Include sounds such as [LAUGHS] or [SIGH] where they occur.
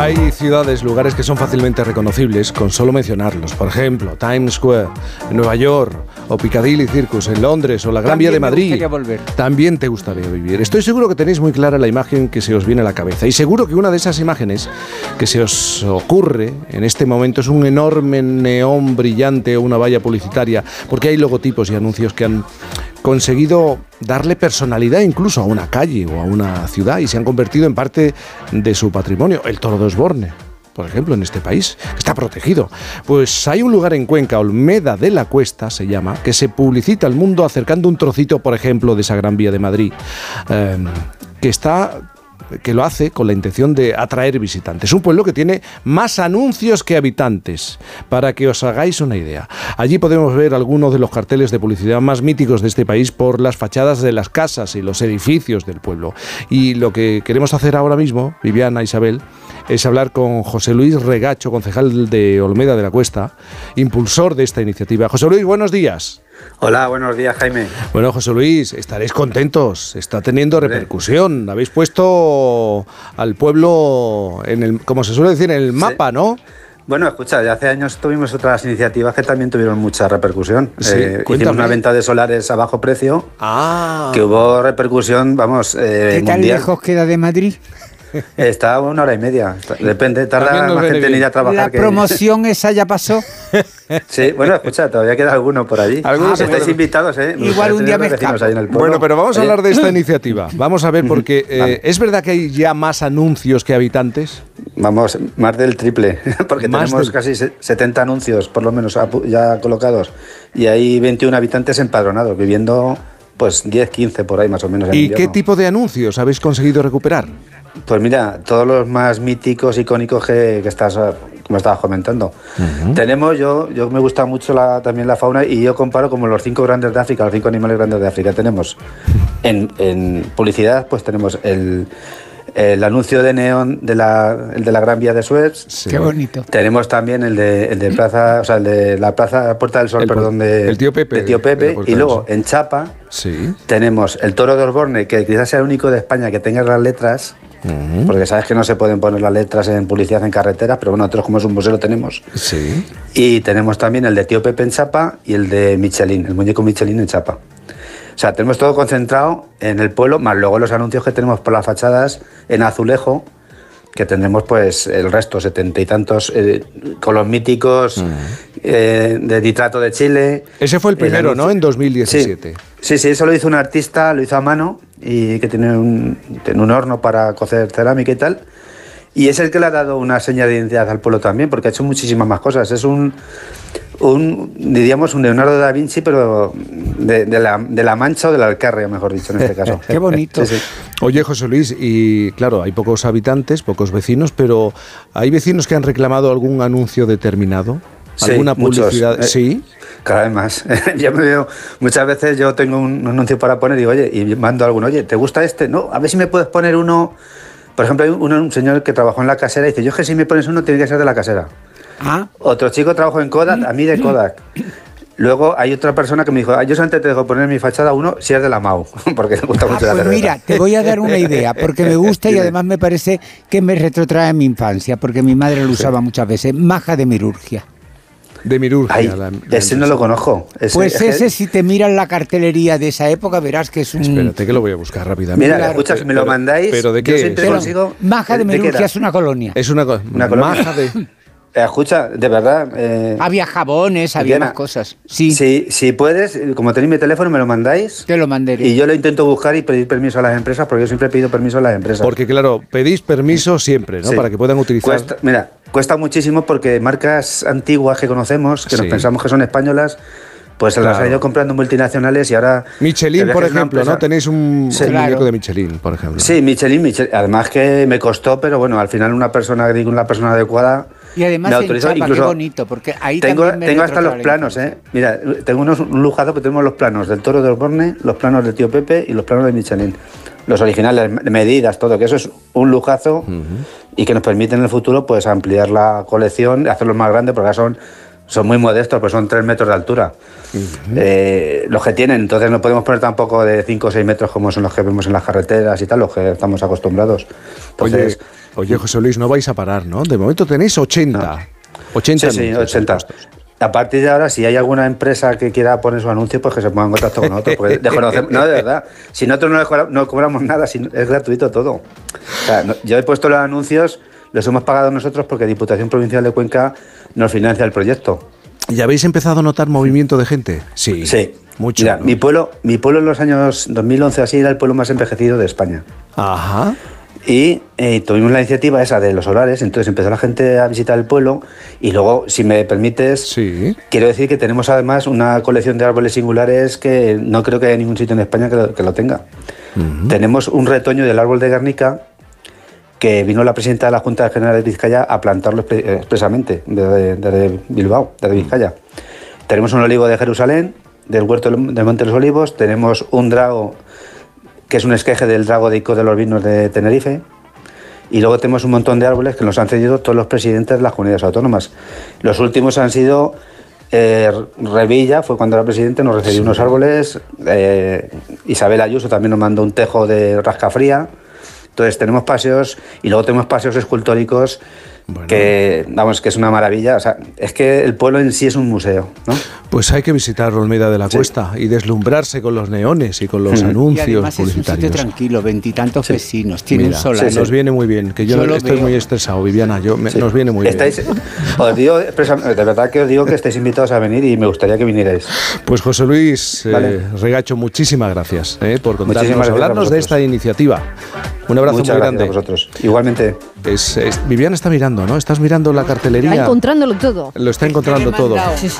Hay ciudades, lugares que son fácilmente reconocibles con solo mencionarlos. Por ejemplo, Times Square en Nueva York, o Piccadilly Circus en Londres, o la Gran Vía de Madrid. volver. También te gustaría vivir. Estoy seguro que tenéis muy clara la imagen que se os viene a la cabeza. Y seguro que una de esas imágenes que se os ocurre en este momento es un enorme neón brillante o una valla publicitaria, porque hay logotipos y anuncios que han conseguido darle personalidad incluso a una calle o a una ciudad y se han convertido en parte de su patrimonio. El Toro de Osborne, por ejemplo, en este país, está protegido. Pues hay un lugar en Cuenca, Olmeda de la Cuesta se llama, que se publicita al mundo acercando un trocito, por ejemplo, de esa Gran Vía de Madrid, eh, que está que lo hace con la intención de atraer visitantes. Un pueblo que tiene más anuncios que habitantes, para que os hagáis una idea. Allí podemos ver algunos de los carteles de publicidad más míticos de este país por las fachadas de las casas y los edificios del pueblo. Y lo que queremos hacer ahora mismo, Viviana, Isabel, es hablar con José Luis Regacho, concejal de Olmeda de la Cuesta, impulsor de esta iniciativa. José Luis, buenos días. Hola, buenos días, Jaime. Bueno, José Luis, estaréis contentos. Está teniendo repercusión. Habéis puesto al pueblo en el, como se suele decir, en el mapa, ¿no? Bueno, escucha, ya hace años tuvimos otras iniciativas que también tuvieron mucha repercusión. Sí, Eh, hicimos una venta de solares a bajo precio, Ah. que hubo repercusión, vamos, eh, ¿Qué tan mundial. lejos queda de Madrid? Está una hora y media. Depende, tarda más gente en bien. ir a trabajar La que... promoción esa ya pasó. [LAUGHS] Sí, bueno, escucha, todavía queda alguno por allí. Algunos se Estáis pueden- invitados, ¿eh? Me Igual un día me ahí en el. Bueno, pero vamos a hablar de esta iniciativa. Vamos a ver, porque eh, Vale. ¿es verdad que hay ya más anuncios que habitantes? Vamos, más del triple, [LAUGHS] porque Más tenemos del- casi se- 70 anuncios, por lo menos, ya colocados. Y hay 21 habitantes empadronados, viviendo pues 10, 15 por ahí más o menos. en ¿Y invierno. qué tipo de anuncios habéis conseguido recuperar? Pues mira, todos los más míticos, icónicos que, que estás, eh, como estabas comentando. Tenemos, yo, yo me gusta mucho la, también la fauna y yo comparo como los cinco grandes de África, los cinco animales grandes de África. Tenemos en, en publicidad, pues tenemos el, el anuncio de neón de la, el de la Gran Vía de Suez. Sí. Qué bonito. Tenemos también el de, el de plaza, o sea, el de la plaza Puerta del Sol, El perdón, de, el tío Pepe, de Tío Pepe. Y luego en Chapa Sí. tenemos el Toro de Osborne, que quizás sea el único de España que tenga las letras, porque sabes que no se pueden poner las letras en publicidad en carreteras, pero bueno, nosotros como es un museo lo tenemos. Sí. Y tenemos también el de Tío Pepe en Chapa y el de Michelin, el muñeco Michelin en Chapa. O sea, tenemos todo concentrado en el pueblo, más luego los anuncios que tenemos por las fachadas en azulejo, que tendremos pues el resto, setenta y tantos, eh, con los míticos eh, de Nitrato de Chile. Ese fue el primero, anuncio- ¿no? En 2017. Sí, sí, eso lo hizo un artista, lo hizo a mano y que tiene un, tiene un horno para cocer cerámica y tal. Y es el que le ha dado una seña de identidad al pueblo también, porque ha hecho muchísimas más cosas. Es un, un diríamos, un Leonardo da Vinci, pero de, de la, de la Mancha o del Alcarria, mejor dicho, en este caso. [LAUGHS] Qué bonito. Sí, sí. Oye, José Luis, y claro, hay pocos habitantes, pocos vecinos, pero ¿hay vecinos que han reclamado algún anuncio determinado? ¿Alguna publicidad? Eh, Sí. Cada vez más. [LAUGHS] yo me veo, muchas veces yo tengo un anuncio para poner y digo, oye, y mando a alguno, oye, ¿te gusta este? No, a ver si me puedes poner uno. Por ejemplo, hay un, un señor que trabajó en la casera y dice, yo es que si me pones uno tiene que ser de la casera. Ah, Otro chico trabajó en Kodak, a mí de Kodak. Luego hay otra persona que me dijo, "Ah, yo antes te dejo poner en mi fachada uno si es de la MAU, [LAUGHS] porque me gusta Ah, mucho la pues cerveza. mira, te voy a dar una idea, porque me gusta y [LAUGHS] además me parece que me retrotrae a mi infancia, porque mi madre lo usaba muchas veces. Maja de mirurgia. De Mirurgia. Ay, la- la ese no lo conozco. Ese- Pues ese, si te miras la cartelería de esa época, verás que es un... Espérate que lo voy a buscar rápidamente. Mira, Claro. me lo Pero- mandáis, ¿Pero de yo qué siempre es? Pero consigo... Maja de ¿de qué mirurgia es una colonia. Es una, co- Una colonia. maja de... Eh, escucha, de verdad... eh, Había jabones, había Diana, más cosas. Sí, Si, si puedes, como tenéis mi teléfono, me lo mandáis. te lo mandaré. Y yo lo intento buscar y pedir permiso a las empresas, porque yo siempre he pedido permiso a las empresas. Porque claro, pedís permiso siempre, ¿no? Sí. Para que puedan utilizar... Cuesta- mira, cuesta muchísimo porque marcas antiguas que conocemos, que Sí. nos pensamos que son españolas, pues se las han ido comprando multinacionales y ahora... Michelin, por que ejemplo, ¿no? Tenéis un, Sí. un Claro. muñeco de Michelin, por ejemplo. Sí, Michelin, Michelin. Además que me costó, pero bueno, al final una persona, digo, una persona adecuada... Y además me en qué Incluso bonito, porque ahí tengo, también me tengo hasta los planos, ¿eh? Mira, tengo unos, un lujazo, pero tenemos los planos del Toro de Osborne, los planos de Tío Pepe y los planos de Michelin. Los originales, medidas, todo, que eso es un lujazo y que nos permite en el futuro pues ampliar la colección, hacerlos más grandes, porque ahora son, son muy modestos, pues son 3 metros de altura. Eh, los que tienen, entonces no podemos poner tampoco de 5 o 6 metros como son los que vemos en las carreteras y tal, los que estamos acostumbrados. Entonces, Oye, José Luis, no vais a parar, ¿no? De momento tenéis 80. 80 Sí, sí, anuncios 80. A partir de ahora, si hay alguna empresa que quiera poner su anuncio, pues que se ponga en contacto con nosotros. Porque [LAUGHS] desconocemos- no, de verdad. Si nosotros no, cobramos nada, si es gratuito todo. O sea, no- yo he puesto los anuncios, los hemos pagado nosotros porque Diputación Provincial de Cuenca nos financia el proyecto. ¿Y habéis empezado a notar movimiento de gente? Sí. Sí. Mucho. Mira, ¿no? mi pueblo, mi pueblo en los años 2011 así era el pueblo más envejecido de España. Ajá. Y eh, tuvimos la iniciativa esa de los solares, entonces empezó la gente a visitar el pueblo y luego, si me permites, Sí. quiero decir que tenemos además una colección de árboles singulares que no creo que haya ningún sitio en España que lo, que lo tenga. Tenemos un retoño del árbol de Guernica que vino la presidenta de la Junta General de Vizcaya a plantarlo eh, expresamente desde, desde Bilbao, desde Vizcaya. Tenemos un olivo de Jerusalén, del huerto del Monte de los Olivos, tenemos un drago que es un esqueje del drago de Ico de los Vinos de Tenerife. Y luego tenemos un montón de árboles que nos han cedido todos los presidentes de las comunidades autónomas. Los últimos han sido eh, Revilla, fue cuando era presidente, nos recibió unos árboles. eh, Isabel Ayuso también nos mandó un tejo de rascafría. Entonces tenemos paseos y luego tenemos paseos escultóricos Bueno. que, vamos, que es una maravilla. O sea, es que el pueblo en sí es un museo, ¿no? Pues hay que visitar Olmeda de la Cuesta y deslumbrarse con los neones y con los Mm. Y anuncios además es un sitio publicitarios. tranquilo, veintitantos Sí. vecinos, tiene Mira, un solar. sí, nos viene muy bien, que yo, Yo estoy veo. muy estresado, Viviana, yo, me- Sí. nos viene muy Estáis- bien. [LAUGHS] os digo de verdad que os digo que estáis invitados a venir y me gustaría que vinierais. Pues José Luis eh, Vale. Regacho, muchísimas gracias eh, por contarnos, hablarnos de esta iniciativa. Un abrazo Muchas muy grande. a vosotros. Igualmente. Es- es- Viviana está mirando, ¿no? Estás mirando la Está cartelería. encontrándolo todo. Lo está encontrando todo. Sí, sí.